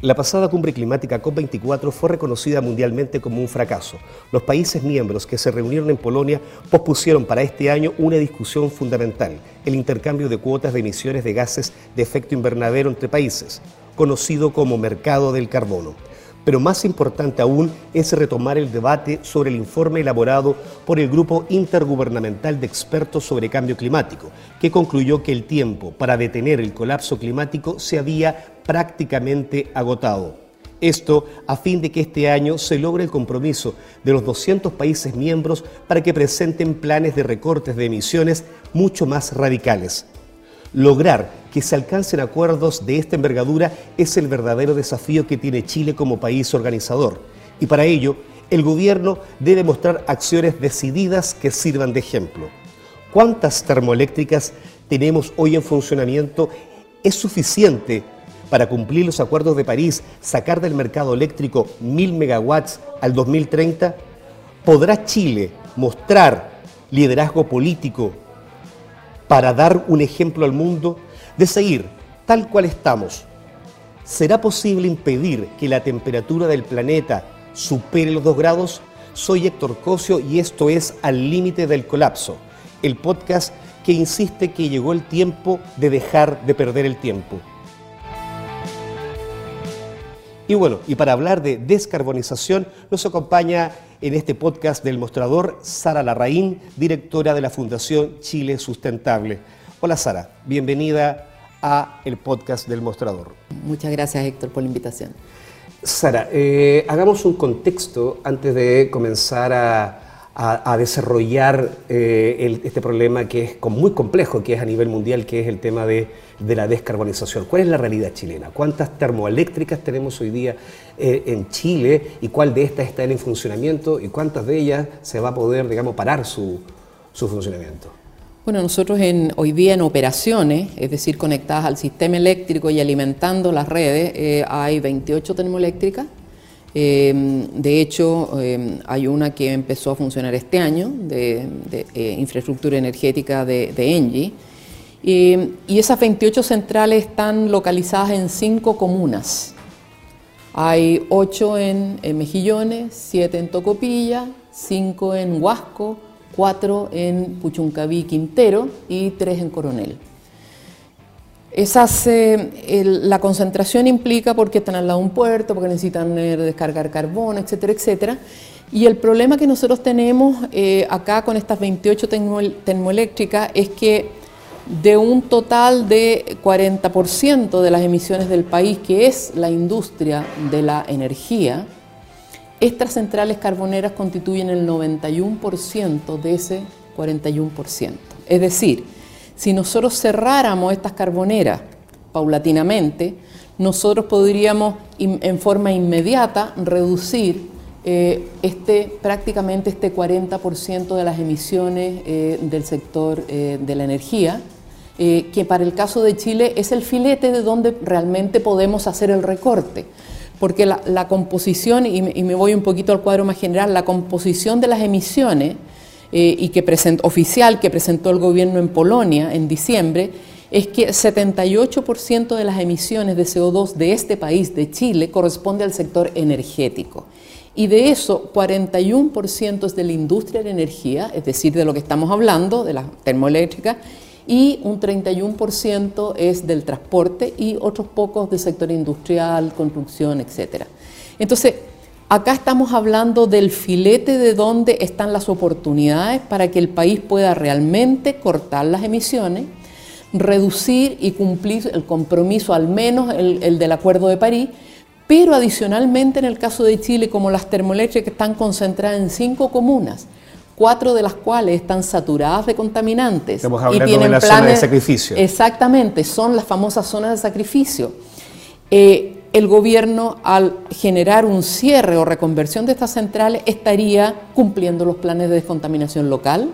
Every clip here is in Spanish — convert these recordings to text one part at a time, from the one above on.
La pasada cumbre climática COP24 fue reconocida mundialmente como un fracaso. Los países miembros que se reunieron en Polonia pospusieron para este año una discusión fundamental, el intercambio de cuotas de emisiones de gases de efecto invernadero entre países, conocido como mercado del carbono. Pero más importante aún es retomar el debate sobre el informe elaborado por el Grupo Intergubernamental de Expertos sobre Cambio Climático, que concluyó que el tiempo para detener el colapso climático se había prácticamente agotado. Esto a fin de que este año se logre el compromiso de los 200 países miembros para que presenten planes de recortes de emisiones mucho más radicales. Lograr que se alcancen acuerdos de esta envergadura es el verdadero desafío que tiene Chile como país organizador. Y para ello, el gobierno debe mostrar acciones decididas que sirvan de ejemplo. ¿Cuántas termoeléctricas tenemos hoy en funcionamiento? ¿Es suficiente para cumplir los acuerdos de París, sacar del mercado eléctrico mil megawatts al 2030? ¿Podrá Chile mostrar liderazgo político para dar un ejemplo al mundo de seguir tal cual estamos. ¿Será posible impedir que la temperatura del planeta supere los dos grados? Soy Héctor Cosio y esto es Al Límite del Colapso, el podcast que insiste que llegó el tiempo de dejar de perder el tiempo. Y bueno, y para hablar de descarbonización nos acompaña en este podcast del mostrador Sara Larraín, directora de la Fundación Chile Sustentable. Hola Sara, bienvenida a el podcast del mostrador. Muchas gracias Héctor por la invitación. Sara, eh, hagamos un contexto antes de comenzar a, desarrollar eh, este problema que es muy complejo, que es a nivel mundial, que es el tema de de la descarbonización. ¿Cuál es la realidad chilena? ¿Cuántas termoeléctricas tenemos hoy día eh, en Chile y cuál de estas están en funcionamiento y cuántas de ellas se va a poder, digamos, parar su, funcionamiento? Bueno, nosotros en, hoy día en operaciones, es decir, conectadas al sistema eléctrico y alimentando las redes, eh, hay 28 termoeléctricas. Eh, de hecho, hay una que empezó a funcionar este año, de, infraestructura energética de, de Engie, y esas 28 centrales están localizadas en cinco comunas. Hay ocho en, Mejillones, siete en Tocopilla, cinco en Huasco, cuatro en Puchuncaví Quintero y tres en Coronel. Esas, la concentración implica porque están al lado de un puerto, porque necesitan eh, descargar carbón, etcétera, etcétera. Y el problema que nosotros tenemos eh, acá con estas 28 termoeléctricas es que de un total de 40% de las emisiones del país, que es la industria de la energía, estas centrales carboneras constituyen el 91% de ese 41%. Es decir, si nosotros cerráramos estas carboneras paulatinamente, nosotros podríamos en forma inmediata reducir eh, este, prácticamente este 40% de las emisiones eh, del sector eh, de la energía que para el caso de Chile es el filete de donde realmente podemos hacer el recorte. Porque la, composición, y me, voy un poquito al cuadro más general, la composición de las emisiones eh, y que oficial que presentó el gobierno en Polonia en diciembre, es que 78% de las emisiones de CO2 de este país, de Chile, corresponde al sector energético. Y de eso, 41% es de la industria de energía, es decir, de lo que estamos hablando, de la termoeléctrica, y un 31% es del transporte y otros pocos del sector industrial, construcción, etc. Entonces, acá estamos hablando del filete de dónde están las oportunidades para que el país pueda realmente cortar las emisiones, reducir y cumplir el compromiso, al menos el, el del Acuerdo de París, pero adicionalmente en el caso de Chile, como las termoeléctricas están concentradas en cinco comunas, cuatro de las cuales están saturadas de contaminantes. Estamos hablando y tienen de la planes, zona de sacrificio. Exactamente, son las famosas zonas de sacrificio. Eh, el gobierno, al generar un cierre o reconversión de estas centrales, estaría cumpliendo los planes de descontaminación local,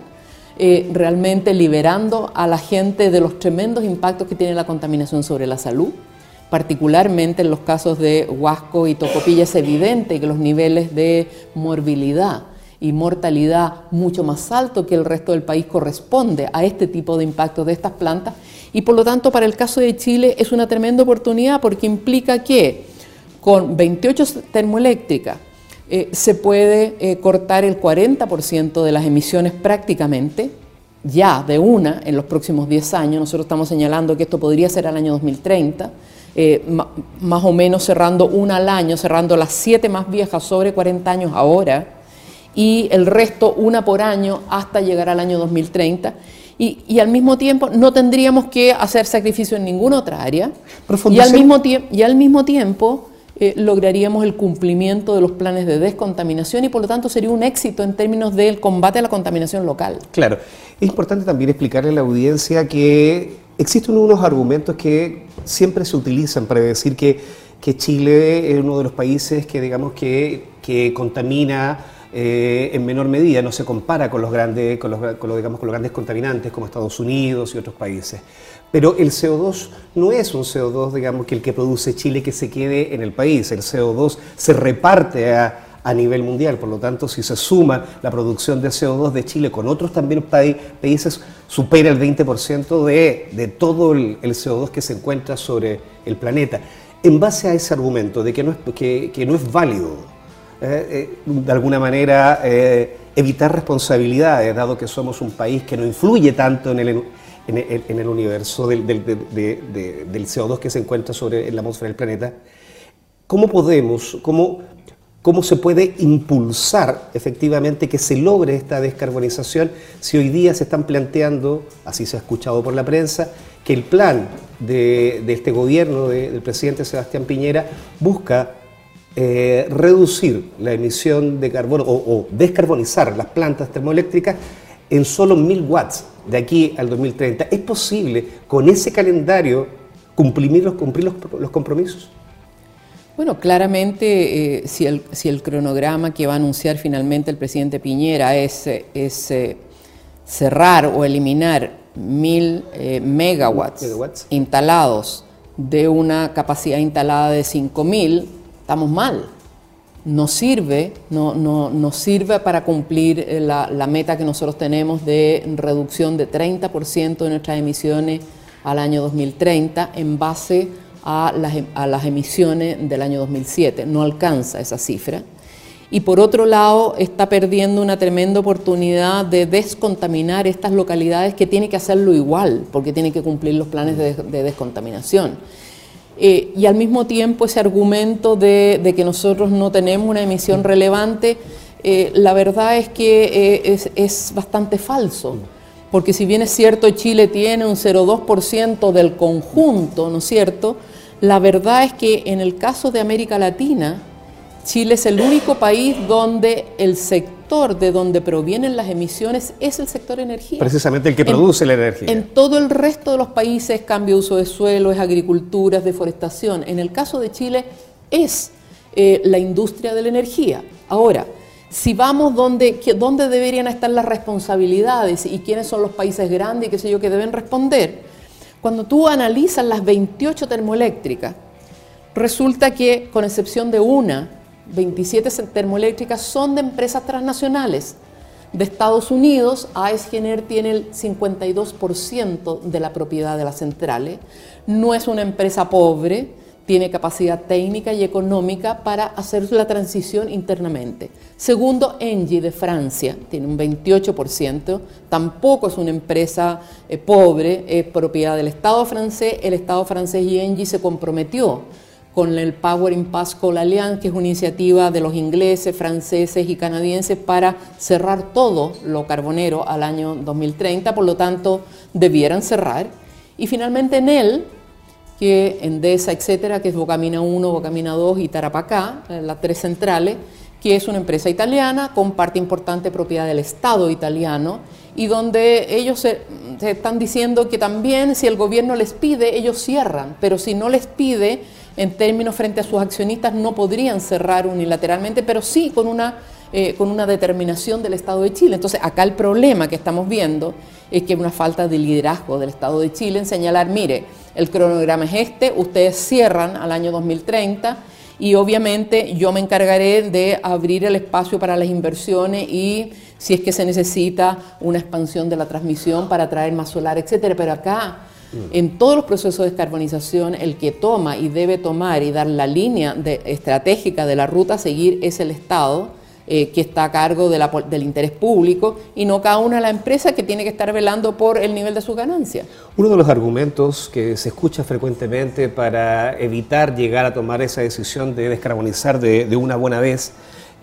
eh, realmente liberando a la gente de los tremendos impactos que tiene la contaminación sobre la salud. Particularmente en los casos de Huasco y Tocopilla es evidente que los niveles de morbilidad y mortalidad mucho más alto que el resto del país corresponde a este tipo de impacto de estas plantas y por lo tanto para el caso de Chile es una tremenda oportunidad porque implica que con 28 termoeléctricas eh, se puede eh, cortar el 40% de las emisiones prácticamente, ya de una en los próximos 10 años. Nosotros estamos señalando que esto podría ser al año 2030, eh, más o menos cerrando una al año, cerrando las siete más viejas sobre 40 años ahora, y el resto una por año hasta llegar al año 2030. Y, y, al mismo tiempo no tendríamos que hacer sacrificio en ninguna otra área. Y al, mismo y al mismo tiempo eh, lograríamos el cumplimiento de los planes de descontaminación y por lo tanto sería un éxito en términos del combate a la contaminación local. Claro, es importante también explicarle a la audiencia que existen unos argumentos que siempre se utilizan para decir que, que Chile es uno de los países que digamos que, que contamina eh, en menor medida, no se compara con los grandes, con los, digamos, con los grandes contaminantes como Estados Unidos y otros países. Pero el CO2 no es un CO2, digamos, que el que produce Chile que se quede en el país. El CO2 se reparte a, nivel mundial. Por lo tanto, si se suma la producción de CO2 de Chile con otros también países, supera el 20% de, de todo el, CO2 que se encuentra sobre el planeta. En base a ese argumento de que no es, que no es válido eh, eh, de alguna manera eh, evitar responsabilidades, dado que somos un país que no influye tanto en el, en el, universo del, del, del, CO2 que se encuentra sobre la atmósfera del planeta. ¿Cómo podemos, cómo, cómo se puede impulsar efectivamente que se logre esta descarbonización si hoy día se están planteando, así se ha escuchado por la prensa, que el plan de, de este gobierno del presidente Sebastián Piñera busca eh, reducir la emisión de carbono o, descarbonizar las plantas termoeléctricas en solo 1000 watts de aquí al 2030. ¿Es posible con ese calendario cumplir los, cumplir los, compromisos? Bueno, claramente eh, si, el, si, el, cronograma que va a anunciar finalmente el presidente Piñera es, es eh, cerrar o eliminar mil megawatts, megawatts, instalados de una capacidad instalada de 5000, estamos mal. No sirve, no, no, sirve para cumplir eh, la, meta que nosotros tenemos de reducción de 30% de nuestras emisiones al año 2030 en base a las, a las emisiones del año 2007. No alcanza esa cifra y por otro lado está perdiendo una tremenda oportunidad de descontaminar estas localidades que tiene que hacerlo igual, porque tiene que cumplir los planes de, de descontaminación. Eh, y al mismo tiempo ese argumento de, que nosotros no tenemos una emisión relevante, eh, la verdad es que eh, es, bastante falso. Porque si bien es cierto Chile tiene un 0,2% del conjunto, ¿no es cierto? La verdad es que en el caso de América Latina, Chile es el único país donde el sector de donde provienen las emisiones es el sector energía. Precisamente el que produce la energía. En todo el resto de los países, cambio de uso de suelo, es agricultura, es deforestación. En el caso de Chile es eh, la industria de la energía. Ahora, si vamos donde, donde deberían estar las responsabilidades y quiénes son los países grandes y qué sé yo que deben responder, cuando tú analizas las 28 termoeléctricas, resulta que, con excepción de una, 27 termoeléctricas son de empresas transnacionales. De Estados Unidos, AES Gener tiene el 52% de la propiedad de las centrales. No es una empresa pobre, tiene capacidad técnica y económica para hacer la transición internamente. Segundo, Engie de Francia tiene un 28%, tampoco es una empresa eh, pobre, es propiedad del Estado francés. El Estado francés y Engie se comprometió con el Power in Pascal Alliance, que es una iniciativa de los ingleses, franceses y canadienses para cerrar todo lo carbonero al año 2030, por lo tanto debieran cerrar. Y finalmente en él, que Endesa, etcétera, que es Bocamina 1, Bocamina 2 y Tarapacá, las tres centrales, que es una empresa italiana con parte importante propiedad del Estado italiano y donde ellos se, se están diciendo que también si el gobierno les pide, ellos cierran, pero si no les pide, en términos frente a sus accionistas no podrían cerrar unilateralmente, pero sí con una, eh, con una determinación del Estado de Chile. Entonces, acá el problema que estamos viendo es que hay una falta de liderazgo del Estado de Chile en señalar, mire, el cronograma es este, ustedes cierran al año 2030 y obviamente yo me encargaré de abrir el espacio para las inversiones y si es que se necesita una expansión de la transmisión para traer más solar, etcétera. Pero acá En todos los procesos de descarbonización, el que toma y debe tomar y dar la línea estratégica de la ruta a seguir es el Estado eh, que está a cargo del interés público y no cada una de las empresas que tiene que estar velando por el nivel de su ganancia. Uno de los argumentos que se escucha frecuentemente para evitar llegar a tomar esa decisión de descarbonizar de, una buena vez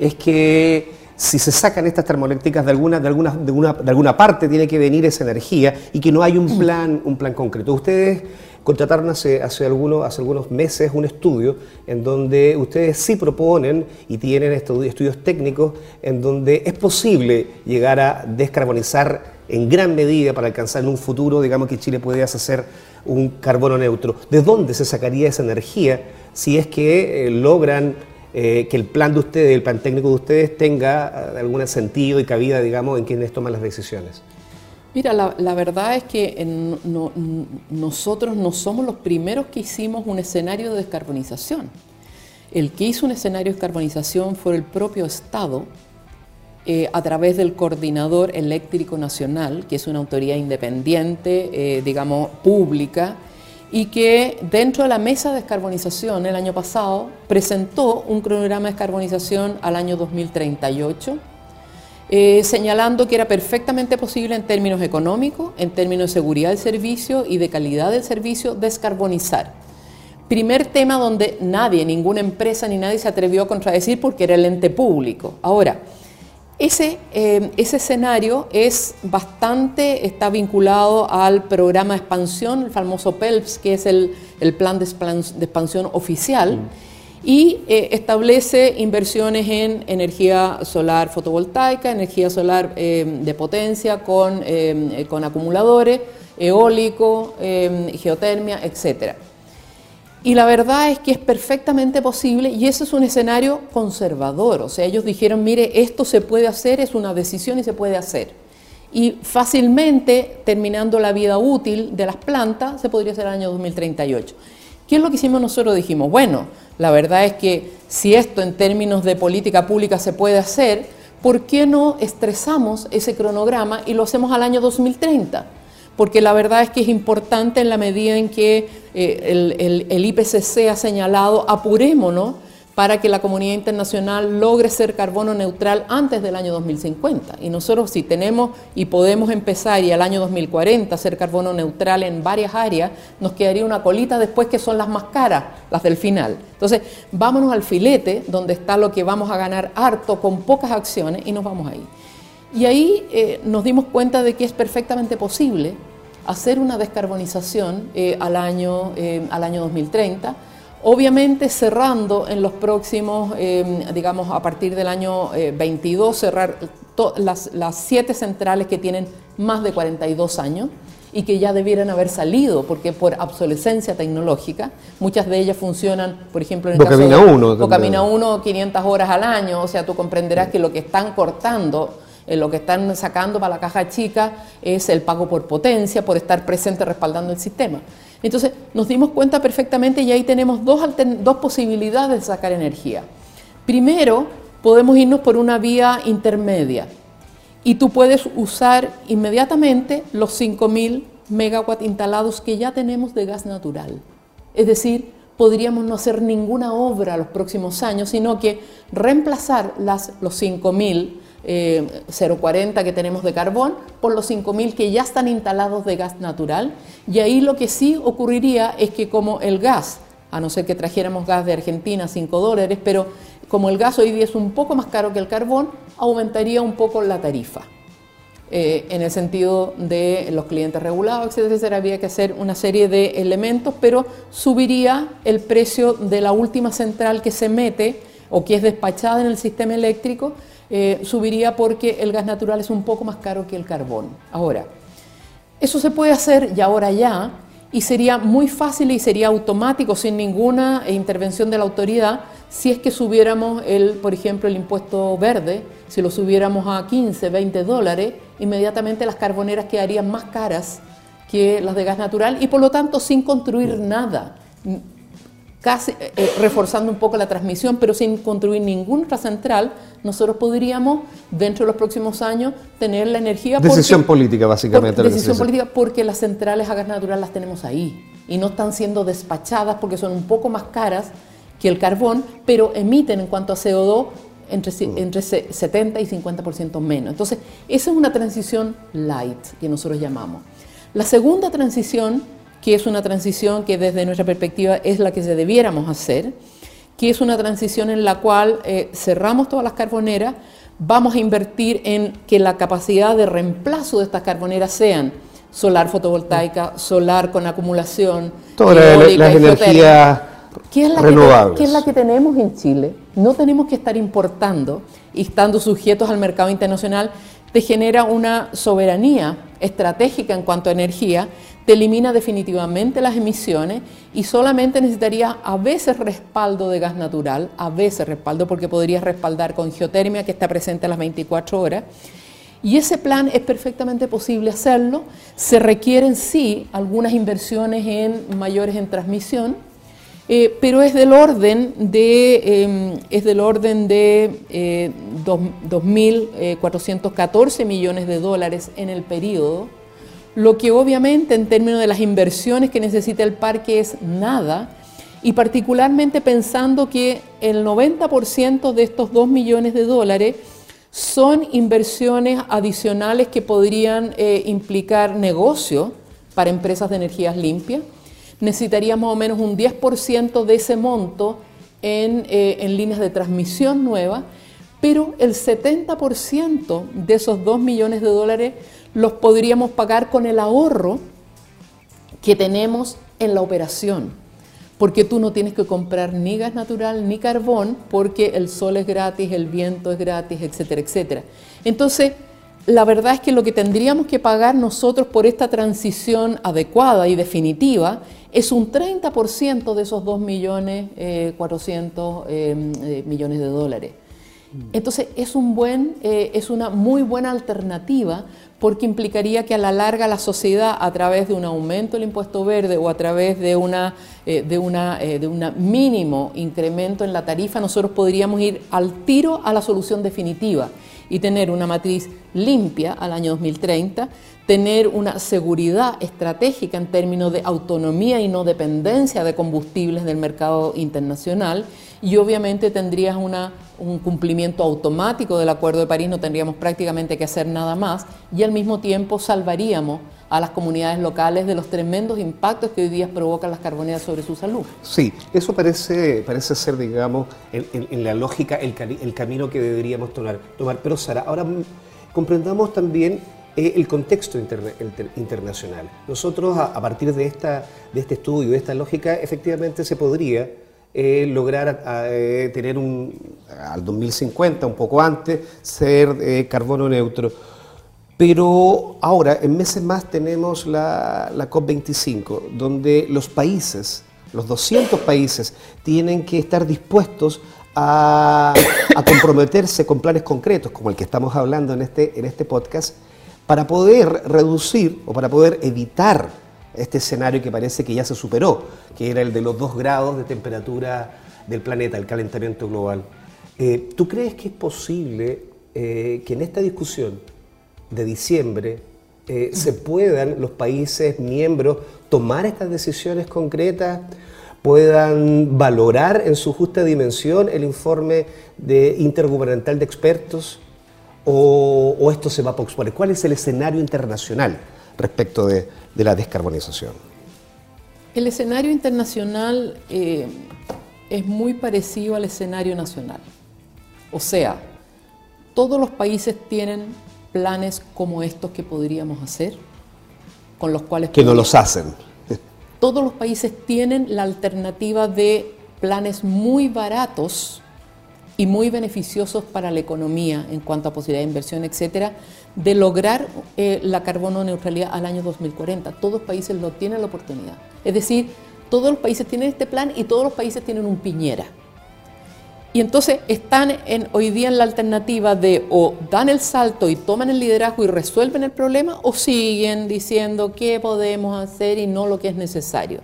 es que si se sacan estas termoeléctricas de alguna, de, alguna, de, una, alguna parte tiene que venir esa energía y que no hay un plan, un plan concreto. Ustedes contrataron hace, hace, algunos, hace algunos meses un estudio en donde ustedes sí proponen y tienen estudios técnicos en donde es posible llegar a descarbonizar en gran medida para alcanzar en un futuro, digamos que Chile puede hacer un carbono neutro. ¿De dónde se sacaría esa energía si es que eh, logran eh, que el plan de ustedes, el plan técnico de ustedes tenga eh, algún sentido y cabida, digamos, en quienes toman las decisiones? Mira, la, verdad es que nosotros no somos los primeros que hicimos un escenario de descarbonización. El que hizo un escenario de descarbonización fue el propio Estado eh, a través del Coordinador Eléctrico Nacional, que es una autoridad independiente, digamos, pública, y que dentro de la mesa de descarbonización el año pasado presentó un cronograma de descarbonización al año 2038 eh, señalando que era perfectamente posible en términos económicos, en términos de seguridad del servicio y de calidad del servicio, descarbonizar. Primer tema donde nadie, ninguna empresa ni nadie se atrevió a contradecir porque era el ente público. Ahora, ese, eh, ese escenario es bastante, está vinculado al programa de expansión, el famoso PELPS, que es el, plan de, expansión oficial. Mm y eh, establece inversiones en energía solar fotovoltaica, energía solar eh, de potencia con, eh, con acumuladores, eólico, geotermia, etc. Y la verdad es que es perfectamente posible y ese es un escenario conservador. O sea, ellos dijeron, mire, esto se puede hacer, es una decisión y se puede hacer. Y fácilmente, terminando la vida útil de las plantas, se podría hacer el año 2038. ¿Qué es lo que hicimos nosotros? Dijimos, bueno, la verdad es que si esto en términos de política pública se puede hacer, ¿por qué no estresamos ese cronograma y lo hacemos al año 2030? Porque la verdad es que es importante en la medida en que eh, el, el IPCC ha señalado, apurémonos para que la comunidad internacional logre ser carbono neutral antes del año 2050. Y nosotros si tenemos y podemos empezar y al año 2040 ser carbono neutral en varias áreas, nos quedaría una colita después que son las más caras, las del final. Entonces, vámonos al filete, donde está lo que vamos a ganar harto con pocas acciones y nos vamos ahí. Y ahí eh, nos dimos cuenta de que es perfectamente posible hacer una descarbonización eh, al, año, eh, al año 2030 Obviamente cerrando en los próximos, em, digamos, a partir del año 22, eh, cerrar las, siete centrales que tienen más de 42 años y que ya debieran haber salido, porque por obsolescencia tecnológica, muchas de ellas funcionan, por ejemplo, en el caso de uno, camina uno 500 horas al año, o sea, tú comprenderás que lo que están cortando eh, lo que están sacando para la caja chica es el pago por potencia, por estar presente respaldando el sistema. Entonces nos dimos cuenta perfectamente y ahí tenemos dos, posibilidades de sacar energía. Primero, podemos irnos por una vía intermedia y tú puedes usar inmediatamente los 5.000 megawatts instalados que ya tenemos de gas natural. Es decir, podríamos no hacer ninguna obra los próximos años, sino que reemplazar las, los 5.000 0,40 eh, que tenemos de carbón por los 5.000 que ya están instalados de gas natural. Y ahí lo que sí ocurriría es que como el gas, a no ser que trajéramos gas de Argentina 5 dólares, pero como el gas hoy día es un poco más caro que el carbón, aumentaría un poco la tarifa. Eh, en el sentido de los clientes regulados, etcétera, había que hacer una serie de elementos, pero subiría el precio de la última central que se mete o que es despachada en el sistema eléctrico, eh, subiría porque el gas natural es un poco más caro que el carbón. Ahora, eso se puede hacer ya ahora ya y sería muy fácil y sería automático sin ninguna intervención de la autoridad si es que subiéramos el, por ejemplo, el impuesto verde, si lo subiéramos a 15, 20 dólares, inmediatamente las carboneras quedarían más caras que las de gas natural y por lo tanto sin construir nada casi eh, reforzando un poco la transmisión, pero sin construir ninguna otra central, nosotros podríamos, dentro de los próximos años, tener la energía. Decisión política, básicamente. decisión política, porque las centrales a gas natural las tenemos ahí y no están siendo despachadas porque son un poco más caras que el carbón, pero emiten en cuanto a CO2 entre, mm. entre 70 y 50% menos. Entonces, esa es una transición light que nosotros llamamos. La segunda transición que es una transición que desde nuestra perspectiva es la que se debiéramos hacer, que es una transición en la cual eh, cerramos todas las carboneras, vamos a invertir en que la capacidad de reemplazo de estas carboneras sean solar fotovoltaica, solar con acumulación, todas las energías renovables. Que, es la que tenemos en Chile. No tenemos que estar importando y estando sujetos al mercado internacional, te genera una soberanía estratégica en cuanto a energía te elimina definitivamente las emisiones y solamente necesitaría a veces respaldo de gas natural, a veces respaldo porque podrías respaldar con geotermia que está presente a las 24 horas. Y ese plan es perfectamente posible hacerlo. Se requieren sí algunas inversiones en mayores en transmisión, eh, pero es del orden de, em, es del orden de 2.414 eh, millones de dólares en el periodo lo que obviamente en términos de las inversiones que necesita el parque es nada, y particularmente pensando que el 90% de estos 2 millones de dólares son inversiones adicionales que podrían eh, implicar negocio para empresas de energías limpias. Necesitaríamos más o menos un 10% de ese monto en, eh, en líneas de transmisión nuevas, pero el 70% de esos 2 millones de dólares los podríamos pagar con el ahorro que tenemos en la operación. Porque tú no tienes que comprar ni gas natural ni carbón, porque el sol es gratis, el viento es gratis, etcétera, etcétera. Entonces, la verdad es que lo que tendríamos que pagar nosotros por esta transición adecuada y definitiva es un 30% de esos 2 millones eh, eh, millones de dólares. Entonces es, un buen, eh, es una muy buena alternativa porque implicaría que a la larga la sociedad, a través de un aumento del impuesto verde o a través de una, eh, de una, eh, de un mínimo incremento en la tarifa, nosotros podríamos ir al tiro a la solución definitiva y tener una matriz limpia al año 2030, tener una seguridad estratégica en términos de autonomía y no dependencia de combustibles del mercado internacional y obviamente tendrías una, un cumplimiento automático del Acuerdo de París, no tendríamos prácticamente que hacer nada más y al mismo tiempo salvaríamos a las comunidades locales de los tremendos impactos que hoy día provocan las carboneras sobre su salud. Sí, eso parece, parece ser, digamos, en, la lógica el, camino que deberíamos tomar. tomar. Pero Sara, ahora comprendamos también eh, el contexto internacional. Nosotros, a, partir de, esta, de este estudio, de esta lógica, efectivamente se podría eh, lograr eh, tener un, al 2050, un poco antes, ser eh, carbono neutro. Pero ahora, en meses más, tenemos la, la COP25, donde los países, los 200 países, tienen que estar dispuestos a, a, comprometerse con planes concretos, como el que estamos hablando en este, en este podcast, para poder reducir o para poder evitar este escenario que parece que ya se superó, que era el de los dos grados de temperatura del planeta, el calentamiento global. Eh, ¿Tú crees que es posible eh, que en esta discusión de diciembre eh, se puedan los países miembros tomar estas decisiones concretas, puedan valorar en su justa dimensión el informe de intergubernamental de expertos o, o esto se va a posponer? ¿Cuál es el escenario internacional respecto de, de la descarbonización? El escenario internacional eh, es muy parecido al escenario nacional. O sea, todos los países tienen planes como estos que podríamos hacer, con los cuales... Que no los hacen. Todos los países tienen la alternativa de planes muy baratos y muy beneficiosos para la economía en cuanto a posibilidad de inversión, etcétera, de lograr eh, la carbono neutralidad al año 2040. Todos los países lo tienen la oportunidad. Es decir, todos los países tienen este plan y todos los países tienen un piñera. Y entonces están en, hoy día en la alternativa de o dan el salto y toman el liderazgo y resuelven el problema o siguen diciendo qué podemos hacer y no lo que es necesario.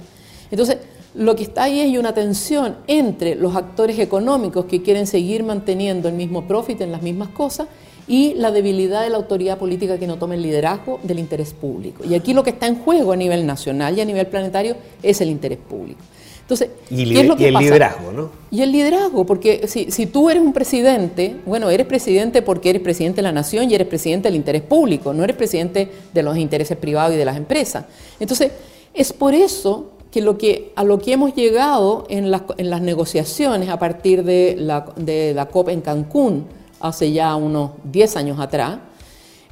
Entonces, lo que está ahí es una tensión entre los actores económicos que quieren seguir manteniendo el mismo profit en las mismas cosas y la debilidad de la autoridad política que no toma el liderazgo del interés público. Y aquí lo que está en juego a nivel nacional y a nivel planetario es el interés público. Entonces, y, ¿qué es lo que y el liderazgo, ¿no? Y el liderazgo, porque si, si, tú eres un presidente, bueno, eres presidente porque eres presidente de la nación y eres presidente del interés público, no eres presidente de los intereses privados y de las empresas. Entonces, es por eso que, lo que a lo que hemos llegado en las, en las negociaciones a partir de la, de la COP en Cancún hace ya unos 10 años atrás,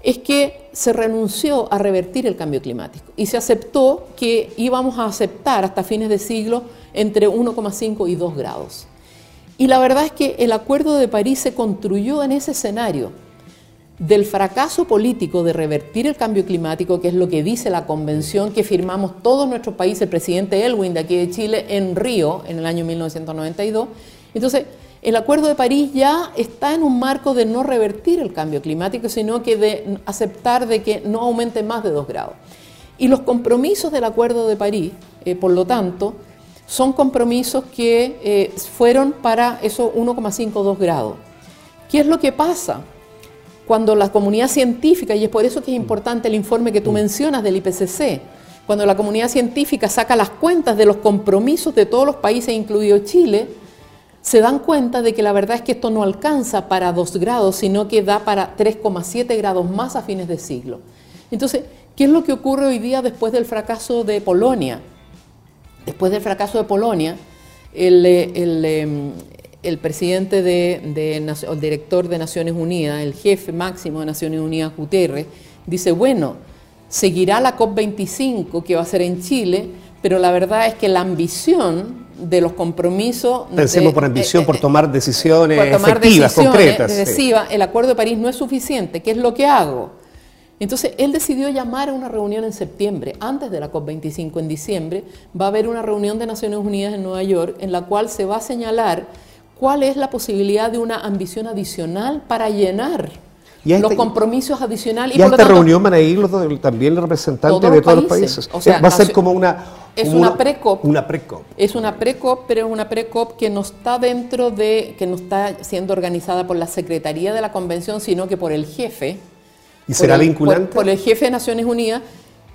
es que se renunció a revertir el cambio climático y se aceptó que íbamos a aceptar hasta fines de siglo entre 1,5 y 2 grados. Y la verdad es que el Acuerdo de París se construyó en ese escenario del fracaso político de revertir el cambio climático, que es lo que dice la convención que firmamos todos nuestros países, el presidente Elwin de aquí de Chile, en Río en el año 1992. Entonces, el Acuerdo de París ya está en un marco de no revertir el cambio climático, sino que de aceptar de que no aumente más de 2 grados. Y los compromisos del Acuerdo de París, eh, por lo tanto, son compromisos que eh, fueron para esos 1,52 grados. ¿Qué es lo que pasa? Cuando la comunidad científica, y es por eso que es importante el informe que tú mencionas del IPCC, cuando la comunidad científica saca las cuentas de los compromisos de todos los países, incluido Chile, se dan cuenta de que la verdad es que esto no alcanza para 2 grados, sino que da para 3,7 grados más a fines de siglo. Entonces, ¿qué es lo que ocurre hoy día después del fracaso de Polonia? Después del fracaso de Polonia, el, em, presidente de, el director de Naciones Unidas, el jefe máximo de Naciones Unidas, Guterres, dice, bueno, seguirá la COP25 que va a ser en Chile, pero la verdad es que la ambición de los compromisos. Pensemos por ambición, por tomar decisiones efectivas, concretas. El Acuerdo de París no es suficiente. ¿Qué es lo que hago? Entonces, él decidió llamar a una reunión en septiembre, antes de la COP25 en diciembre, va a haber una reunión de Naciones Unidas en Nueva York en la cual se va a señalar cuál es la posibilidad de una ambición adicional para llenar los compromisos adicionales. Y, a esta reunión van a ir también los representantes de todos los países. O sea, va a ser como una es una pre-COP. Una pre-COP. Es una pre-COP, pero es una pre-COP que no está dentro de, que no está siendo organizada por la Secretaría de la Convención, sino que por el jefe. ¿Y será vinculante? Por, el jefe de Naciones Unidas.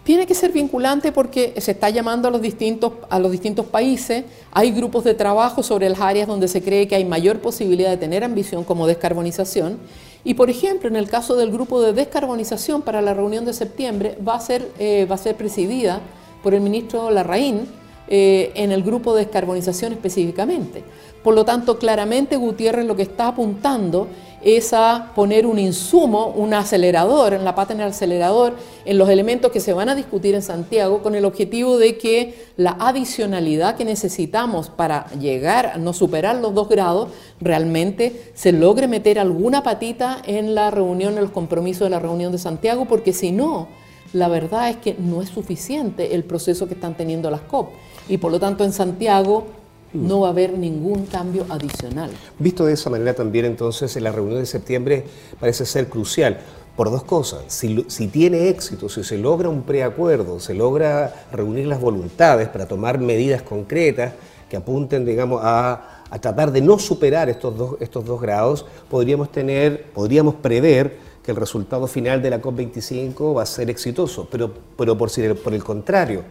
Tiene que ser vinculante porque se está llamando a los, distintos, a los distintos países. Hay grupos de trabajo sobre las áreas donde se cree que hay mayor posibilidad de tener ambición como descarbonización. Y por ejemplo, en el caso del grupo de descarbonización para la reunión de septiembre, va a ser, eh, va a ser presidida por el ministro Larraín eh, en el grupo de descarbonización específicamente. Por lo tanto, claramente Gutiérrez lo que está apuntando es a poner un insumo, un acelerador, en la pata en el acelerador, en los elementos que se van a discutir en Santiago, con el objetivo de que la adicionalidad que necesitamos para llegar a no superar los dos grados, realmente se logre meter alguna patita en la reunión, en los compromisos de la reunión de Santiago, porque si no, la verdad es que no es suficiente el proceso que están teniendo las COP. Y por lo tanto en Santiago no va a haber ningún cambio adicional. Visto de esa manera también entonces en la reunión de septiembre parece ser crucial por dos cosas. Si, tiene éxito, si se logra un preacuerdo, se logra reunir las voluntades para tomar medidas concretas que apunten, digamos, a, tratar de no superar estos dos, estos dos grados, podríamos tener, podríamos prever que el resultado final de la COP25 va a ser exitoso, pero, pero por, por el contrario,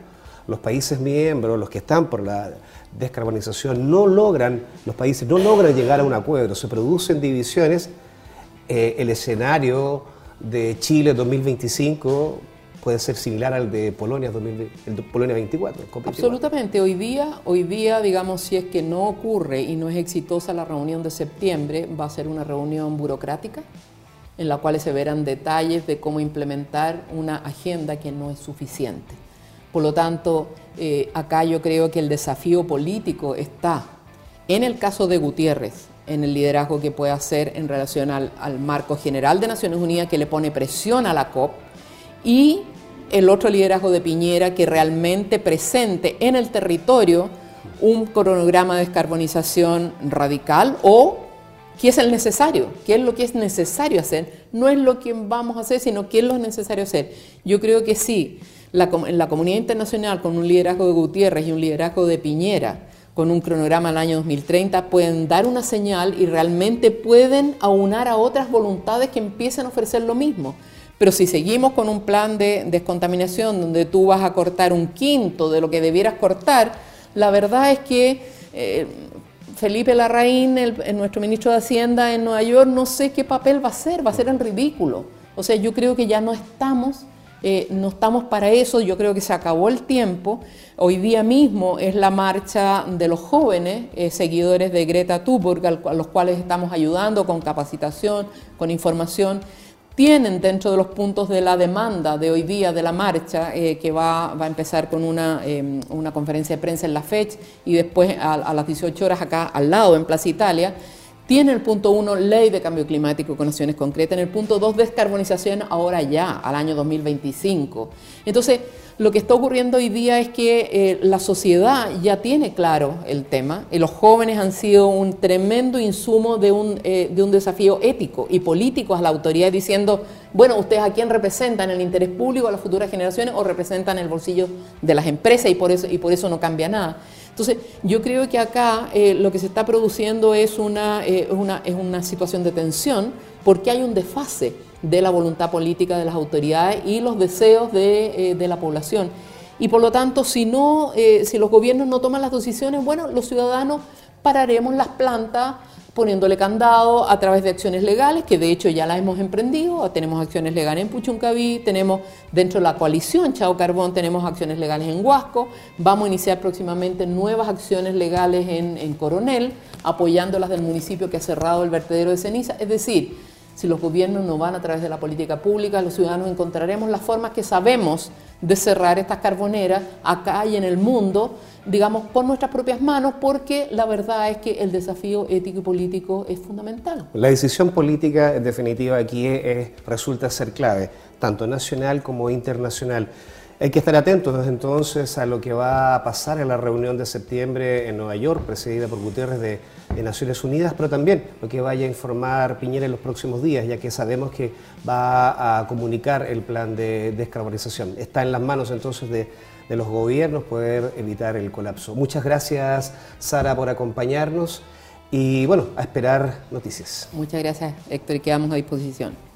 los países miembros, los que están por la descarbonización, no logran, los países no logran llegar a un acuerdo, se producen divisiones, eh, el escenario de Chile 2025 puede ser similar al de Polonia, 2020, Polonia 24. Absolutamente. Hoy día, hoy día, digamos, si es que no ocurre y no es exitosa la reunión de septiembre, va a ser una reunión burocrática en la cual se verán detalles de cómo implementar una agenda que no es suficiente. Por lo tanto, eh, acá yo creo que el desafío político está, en el caso de Gutiérrez, en el liderazgo que puede hacer en relación al, al marco general de Naciones Unidas que le pone presión a la COP, y el otro liderazgo de Piñera que realmente presente en el territorio un cronograma de descarbonización radical o ¿Qué es el necesario? ¿Qué es lo que es necesario hacer? No es lo que vamos a hacer, sino qué es lo necesario hacer. Yo creo que sí. La, la comunidad internacional con un liderazgo de Gutiérrez y un liderazgo de Piñera, con un cronograma al año 2030, pueden dar una señal y realmente pueden aunar a otras voluntades que empiecen a ofrecer lo mismo. Pero si seguimos con un plan de descontaminación donde tú vas a cortar un quinto de lo que debieras cortar, la verdad es que eh, Felipe Larraín, nuestro ministro de Hacienda en Nueva York, no sé qué papel va a hacer, va a ser en ridículo. O sea, yo creo que ya no estamos eh, no estamos para eso, yo creo que se acabó el tiempo. Hoy día mismo es la marcha de los jóvenes eh, seguidores de Greta Thunberg, a los cuales estamos ayudando con capacitación, con información. Tienen dentro de los puntos de la demanda de hoy día de la marcha, eh, que va, a empezar con una, una, conferencia de prensa en la fecha y después a las 18 horas acá al lado en Plaza Italia, tiene el punto uno, ley de cambio climático con acciones concretas. En el punto dos, descarbonización ahora ya, al año 2025. Entonces, lo que está ocurriendo hoy día es que eh, la sociedad ya tiene claro el tema y los jóvenes han sido un tremendo insumo de un, eh, de un desafío ético y político a la autoridad diciendo, bueno, ustedes a quién representan, el interés público, a las futuras generaciones o representan el bolsillo de las empresas y por eso, y por eso no cambia nada. Entonces, yo creo que acá eh, lo que se está produciendo es una, eh, una, es una situación de tensión porque hay un desfase de la voluntad política de las autoridades y los deseos de, eh, de la población. Y por lo tanto, si, no, si los gobiernos no toman las decisiones, bueno, los ciudadanos pararemos las plantas poniéndole candado a través de acciones legales, que de hecho ya las hemos emprendido, tenemos acciones legales en Puchuncaví, tenemos dentro de la coalición Chao Carbón, tenemos acciones legales en Huasco, vamos a iniciar próximamente nuevas acciones legales en, en Coronel, apoyando las del municipio que ha cerrado el vertedero de ceniza, es decir, si los gobiernos no van a través de la política pública, los ciudadanos encontraremos las formas que sabemos de cerrar estas carboneras acá y en el mundo, digamos, por nuestras propias manos, porque la verdad es que el desafío ético y político es fundamental. La decisión política, en definitiva, aquí resulta ser clave, tanto nacional como internacional. Hay que estar atentos desde entonces a lo que va a pasar en la reunión de septiembre en Nueva York, presidida por Gutiérrez de, Naciones Unidas, pero también lo que vaya a informar Piñera en los próximos días, ya que sabemos que va a comunicar el plan de descarbonización. Está en las manos entonces de, de los gobiernos poder evitar el colapso. Muchas gracias, Sara, por acompañarnos y bueno, a esperar noticias. Muchas gracias, Héctor, y quedamos a disposición.